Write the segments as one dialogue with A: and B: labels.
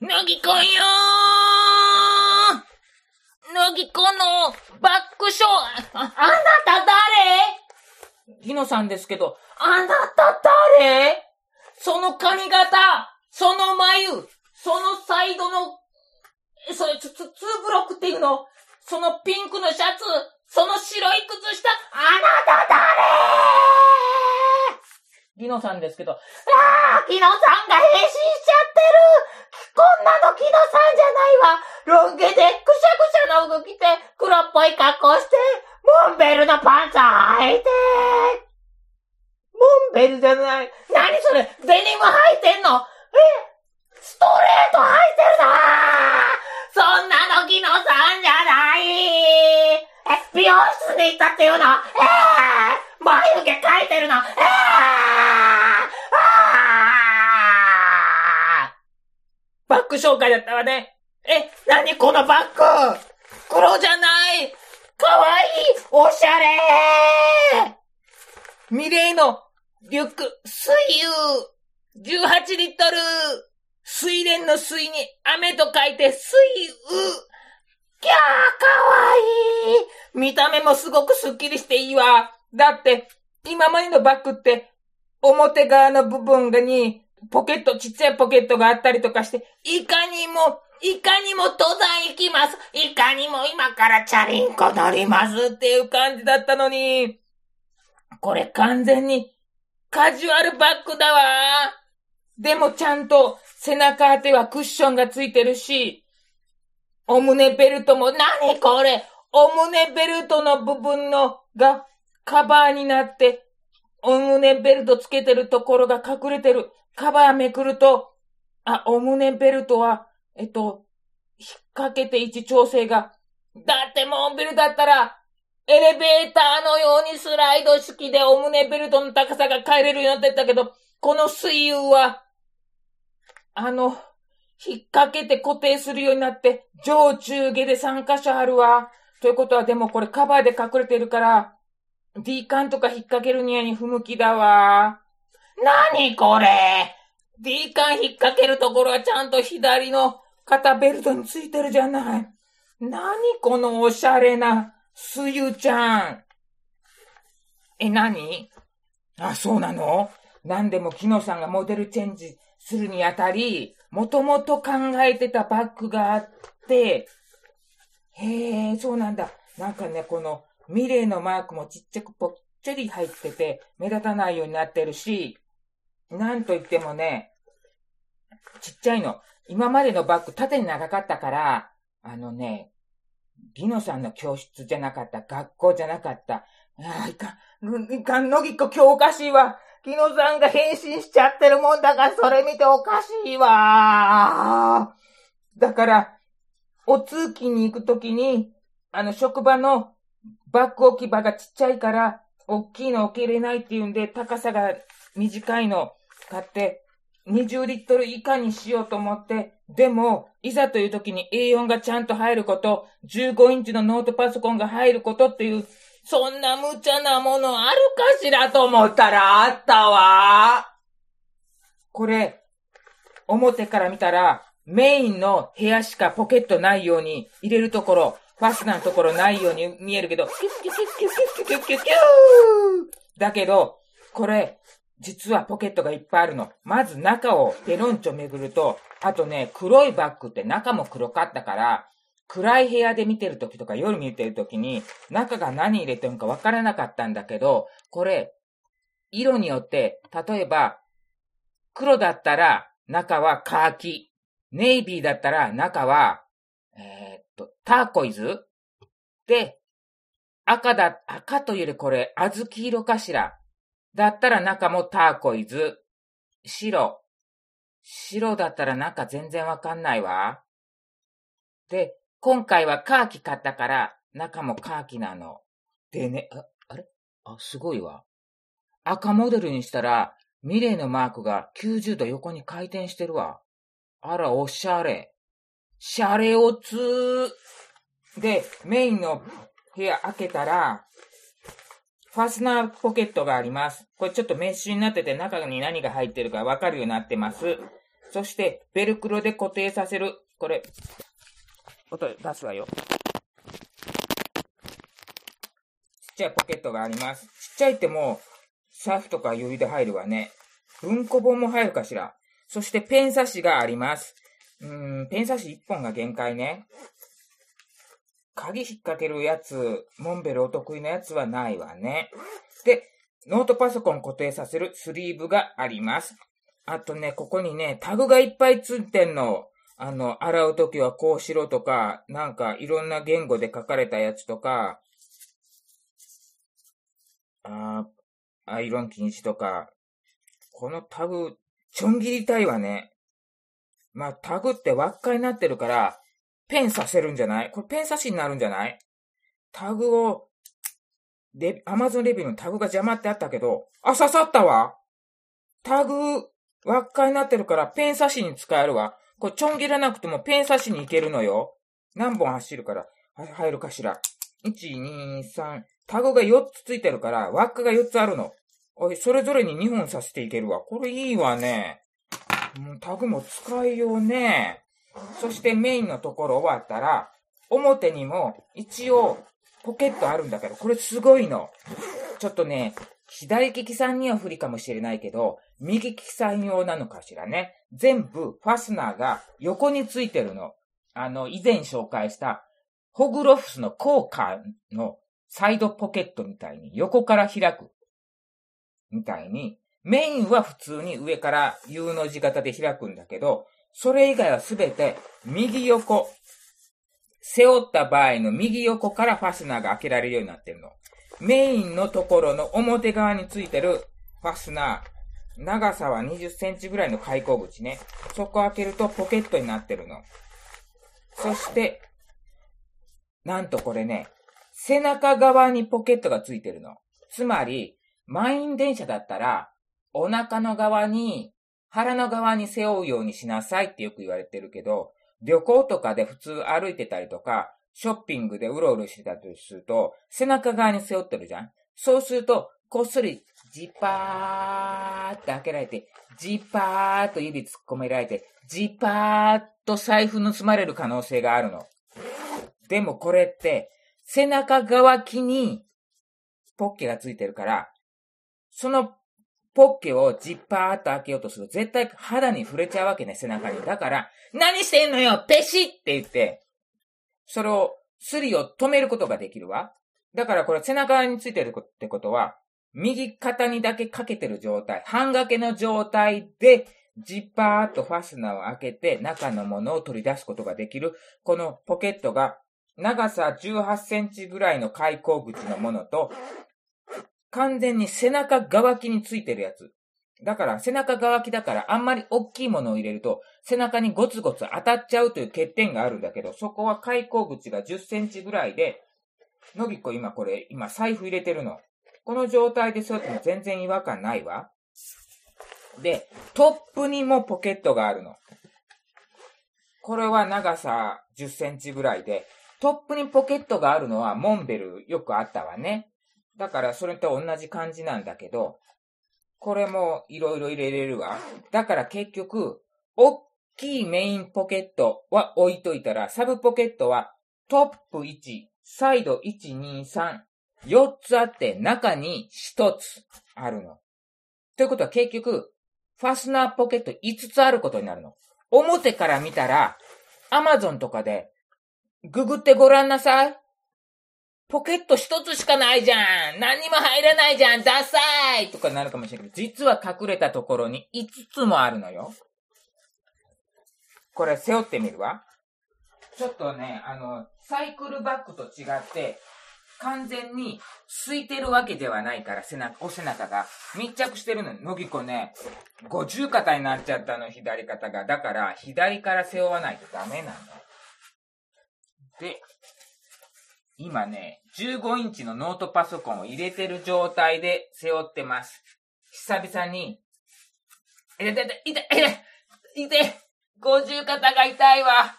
A: なぎこんよー。なぎこのバックショー、あ、あなた誰？ギノさんですけど、あなた誰？その髪型、その眉、そのサイドの、えそれ、つ、つ、ツーブロックっていうの、そのピンクのシャツ、その白い靴下、あなた誰？ギノさんですけど、ああ、ギノさんが変身しちゃってるこんなのギノさんじゃないわ。ロン毛でくしゃくしゃな服着て、黒っぽい格好して、モンベルのパンツ履いて、モンベルじゃない。何それ？デニム履いてんの？え？ストレート履いてるな。そんなのギノさんじゃない。え、美容室に行ったっていうの？えー、眉毛描いてるの？えー、あーバッグ紹介だったわね。え、なにこのバッグ黒じゃない。かわいい。おしゃれ。ミレイのリュック、水油 !18 リットル。水蓮の水に雨と書いて水油キャーかわいい。見た目もすごくスッキリしていいわ。だって、今までのバッグって、表側の部分がに、ポケット、ちっちゃいポケットがあったりとかして、いかにも、いかにも登山行きます。いかにも今からチャリンコ乗りますっていう感じだったのに、これ完全にカジュアルバッグだわ。でもちゃんと背中当てはクッションがついてるし、お胸ベルトも、なにこれ？お胸ベルトの部分のがカバーになって、お胸ベルトつけてるところが隠れてる。カバーめくると、あ、お胸ベルトは、えっと、引っ掛けて位置調整が。だってモンベルだったら、エレベーターのようにスライド式でお胸ベルトの高さが変えれるようになってたけど、この水油は、あの、引っ掛けて固定するようになって、上中下で3箇所あるわ。ということはでもこれカバーで隠れてるから、D カンとか引っ掛けるにはに不向きだわ。なにこれ ?D カン引っ掛けるところはちゃんと左の肩ベルトについてるじゃない。なにこのおしゃれな、すゆちゃん。え、なにあ、そうなの？なんでも木野さんがモデルチェンジするにあたり、もともと考えてたバッグがあって、へえ、そうなんだ。なんかね、このミレーのマークもちっちゃくぽっちゃり入ってて、目立たないようになってるし、なんといってもね、ちっちゃいの。今までのバッグ縦に長かったから、あのね、ギノさんの教室じゃなかった、学校じゃなかった。ああ、いかん、いかん、のぎっこ今日おかしいわ。ギノさんが変身しちゃってるもんだから、それ見ておかしいわ。だから、お通勤に行くときに、あの、職場のバッグ置き場がちっちゃいから、大きいの置けれないっていうんで、高さが短いの買って、20リットル以下にしようと思って、でも、いざという時に A4 がちゃんと入ること、15インチのノートパソコンが入ることっていう、そんな無茶なものあるかしらと思ったらあったわ。これ、表から見たら、メインの部屋しかポケットないように入れるところ、ファスナーのところないように見えるけど、キュッキュッキュッキュッキュッキュッキュッキュッだけど、これ、実はポケットがいっぱいあるの。まず中をペロンチョ巡ると、あとね、黒いバッグって中も黒かったから、暗い部屋で見てる時とか夜見てる時に、中が何入れてるのかわからなかったんだけど、これ、色によって、例えば、黒だったら中はカーキ。ネイビーだったら中は、えー、っと、ターコイズ？で、赤だ、赤というよりこれ、小豆色かしら。だったら中もターコイズ。白。白だったら中全然わかんないわ。で、今回はカーキ買ったから、中もカーキなの。でね、あ、あれ？あ、すごいわ。赤モデルにしたら、ミレーのマークが90度横に回転してるわ。あら、おしゃれ。シャレオツー。で、メインの部屋開けたら、ファスナーポケットがあります。これちょっとメッシュになってて中に何が入ってるかわかるようになってます。そして、ベルクロで固定させる。これ、音出すわよ。ちっちゃいポケットがあります。ちっちゃいってもう、財布とか指で入るわね。文庫本も入るかしら。そしてペン差しがあります。うーん、ペン差し1本が限界ね。鍵引っ掛けるやつ、モンベルお得意なやつはないわね。で、ノートパソコン固定させるスリーブがあります。あとね、ここにね、タグがいっぱいついてんの。あの、洗うときはこうしろとか、なんかいろんな言語で書かれたやつとか、あアイロン禁止とか、このタグ、ちょん切りたいわね。まあ、タグって輪っかになってるから、ペンさせるんじゃない？これペン差しになるんじゃない？タグを、で、アマゾンレビューのタグが邪魔ってあったけど、あ、刺さったわタグ、輪っかになってるからペン差しに使えるわ。これちょん切らなくてもペン差しに行けるのよ。何本走るから、入るかしら。1、2、3。タグが4つついてるから、輪っかが4つあるの。おい、それぞれに2本させていけるわ。これいいわね。もうタグも使いようね。そしてメインのところ終わったら、表にも一応ポケットあるんだけど、これすごいの。ちょっとね、左利きさんには不利かもしれないけど、右利きさん用なのかしらね。全部ファスナーが横についてるの。あの、以前紹介したホグロフスの効果のサイドポケットみたいに横から開く。みたいに、メインは普通に上から U の字型で開くんだけど、それ以外はすべて右横、背負った場合の右横からファスナーが開けられるようになってるの。メインのところの表側についてるファスナー、長さは20センチぐらいの開口口ね。そこ開けるとポケットになってるの。そして、なんとこれね、背中側にポケットがついてるの。つまり、満員電車だったら、お腹の側に、腹の側に背負うようにしなさいってよく言われてるけど、旅行とかで普通歩いてたりとか、ショッピングでうろうろしてたとすると、背中側に背負ってるじゃんそうすると、こっそり、ジパーって開けられて、ジパーっと指突っ込められて、ジパーっと財布盗まれる可能性があるの。でもこれって、背中側きに、ポッケがついてるから、そのポッケをジッパーっと開けようとすると、絶対肌に触れちゃうわけね、背中に。だから、何してんのよペシって言って、それを、スリを止めることができるわ。だからこれ背中についてるってことは、右肩にだけかけてる状態、半掛けの状態で、ジッパーっとファスナーを開けて中のものを取り出すことができる。このポケットが長さ18センチぐらいの開口口のものと、完全に背中側きについてるやつ。だから背中側きだからあんまり大きいものを入れると背中にゴツゴツ当たっちゃうという欠点があるんだけど、そこは開口口が10センチぐらいで、のびこ今これ、今財布入れてるの。この状態でそうやっても全然違和感ないわ。で、トップにもポケットがあるの。これは長さ10センチぐらいで、トップにポケットがあるのはモンベルよくあったわね。だからそれと同じ感じなんだけど、これもいろいろ入れれるわ。だから結局、おっきいメインポケットは置いといたら、サブポケットはトップ1、サイド1、2、3、4つあって中に1つあるの。ということは結局、ファスナーポケット5つあることになるの。表から見たら、アマゾンとかでググってごらんなさい。ポケット一つしかないじゃん何にも入らないじゃんダサいとかなるかもしれないけど、実は隠れたところに5つもあるのよ。これ背負ってみるわ。ちょっとね、あの、サイクルバッグと違って、完全に空いてるわけではないから、背中、お背中が密着してるの。のぎこね、50肩になっちゃったの、左肩が。だから、左から背負わないとダメなの。で、今ね、15インチのノートパソコンを入れてる状態で背負ってます。久々に、痛いてて、いて、いて、い、50肩が痛いわ。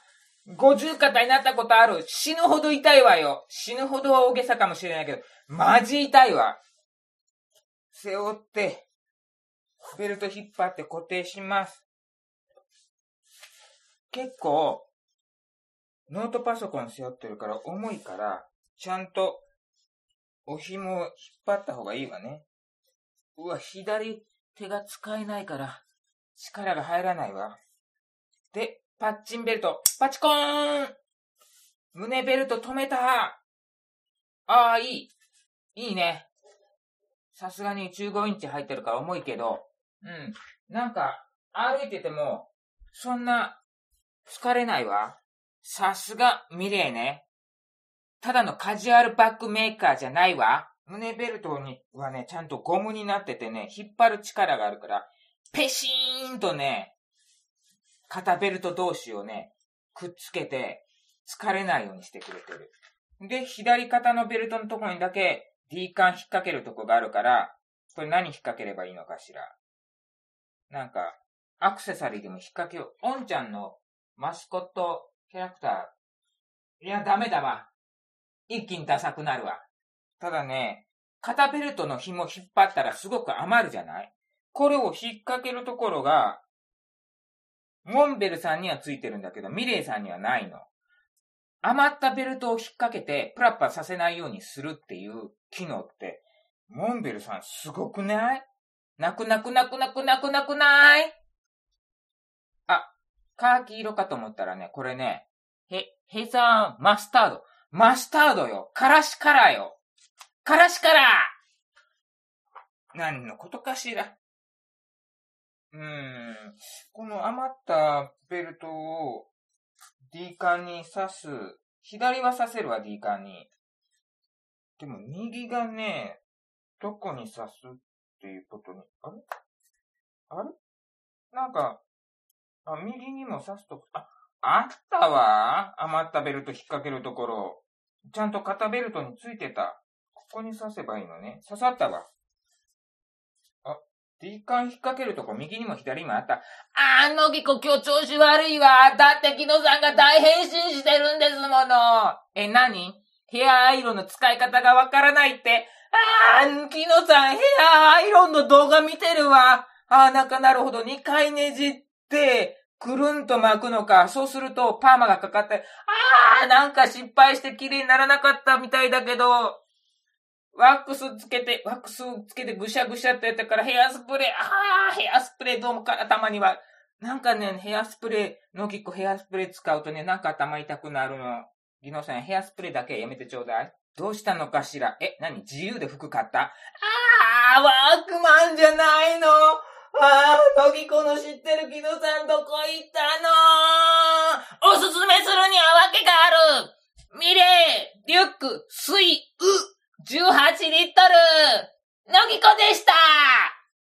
A: 50肩になったことある。死ぬほど痛いわよ。死ぬほどは大げさかもしれないけど、マジ痛いわ。背負って、ベルト引っ張って固定します。結構、ノートパソコン背負ってるから重いから、ちゃんと、お紐を引っ張った方がいいわね。うわ、左手が使えないから、力が入らないわ。で、パッチンベルト、パチコーン胸ベルト止めたああ、いい。いいね。さすがに15インチ入ってるから重いけど、うん。なんか、歩いてても、そんな、疲れないわ。さすが、ミレーね。ただのカジュアルバッグメーカーじゃないわ。胸ベルトにはね、ちゃんとゴムになっててね、引っ張る力があるから、ペシーンとね、肩ベルト同士をね、くっつけて、疲れないようにしてくれてる。で、左肩のベルトのところにだけ D カン引っ掛けるとこがあるから、これ何引っ掛ければいいのかしら。なんか、アクセサリーでも引っ掛けよう。おんちゃんのマスコットキャラクター。いや、ダメだわ。一気にダサくなるわ。ただね、肩ベルトの紐引っ張ったらすごく余るじゃない？これを引っ掛けるところが、モンベルさんにはついてるんだけど、ミレイさんにはないの。余ったベルトを引っ掛けて、プラッパさせないようにするっていう機能って、モンベルさんすごくない？なくなくなくなくなくなくない？あ、カーキ色かと思ったらね、これね、へ、ヘザーマスタード。マスタードよ。からしカラよ。からしカラ何のことかしら。うーん。この余ったベルトを D 缶に刺す。左は刺せるわ、D 缶に。でも右がね、どこに刺すっていうことに、あれ？あれ？なんか、あ、右にも刺すと、あ、あったわ。余ったベルト引っ掛けるところ。ちゃんと肩ベルトについてた。ここに刺せばいいのね。刺さったわ。あ D カン引っ掛けるとこ右にも左にもあった。あーのぎこ今日調子悪いわ。だって木野さんが大変身してるんですもの。え、何？ヘアアイロンの使い方がわからないって。あー、木野さんヘアアイロンの動画見てるわ。あー、なかなるほど。2回ねじって、くるんと巻くのか。そうするとパーマがかかって、あー、なんか失敗して綺麗にならなかったみたいだけど、ワックスつけて、ワックスつけてぐしゃぐしゃってやったからヘアスプレー、あー、ヘアスプレーどうもか頭には、なんかね、ヘアスプレー、のきこヘアスプレー使うとね、なんか頭痛くなるの。ギノさん、ヘアスプレーだけやめてちょうだい。どうしたのかしら？え、何？自由で服買った？あー、ワークマンじゃないのあー、のぎこの知ってるギノさんどこ行ったのおすすめするにはわけがある。ミレー、リュック、水、う、18リットル、のぎこでした。